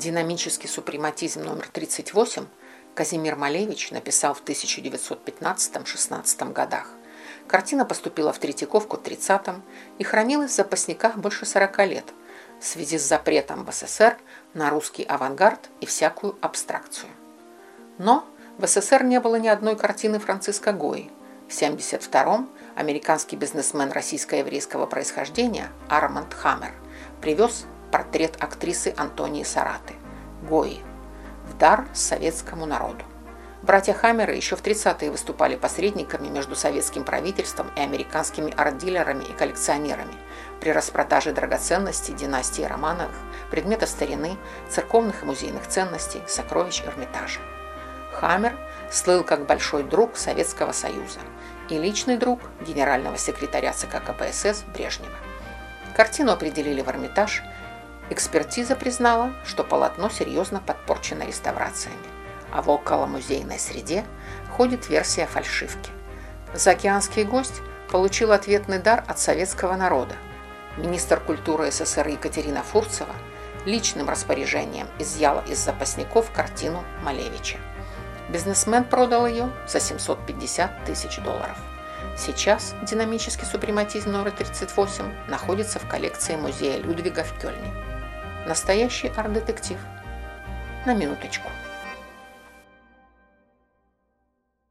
Динамический супрематизм номер 38 Казимир Малевич написал в 1915-16 годах. Картина поступила в Третьяковку в 30-м и хранилась в запасниках больше 40 лет в связи с запретом в СССР на русский авангард и всякую абстракцию. Но в СССР не было ни одной картины Франциска Гои. В 1972-м американский бизнесмен российско-еврейского происхождения Арманд Хаммер привез портрет актрисы Антонии Сараты, Гои, в дар советскому народу. Братья Хаммеры еще в 30-е выступали посредниками между советским правительством и американскими арт-дилерами и коллекционерами при распродаже драгоценностей династии Романовых, предметов старины, церковных и музейных ценностей, сокровищ Эрмитажа. Хаммер слыл как большой друг Советского Союза и личный друг генерального секретаря ЦК КПСС Брежнева. Картину определили в Эрмитаж – Экспертиза признала, что полотно серьезно подпорчено реставрациями, а в околомузейной среде ходит версия фальшивки. Заокеанский гость получил ответный дар от советского народа. Министр культуры СССР Екатерина Фурцева личным распоряжением изъяла из запасников картину Малевича. Бизнесмен продал ее за 750 тысяч долларов. Сейчас динамический супрематизм номер 38 находится в коллекции музея Людвига в Кёльне. Настоящий арт-детектив. На минуточку.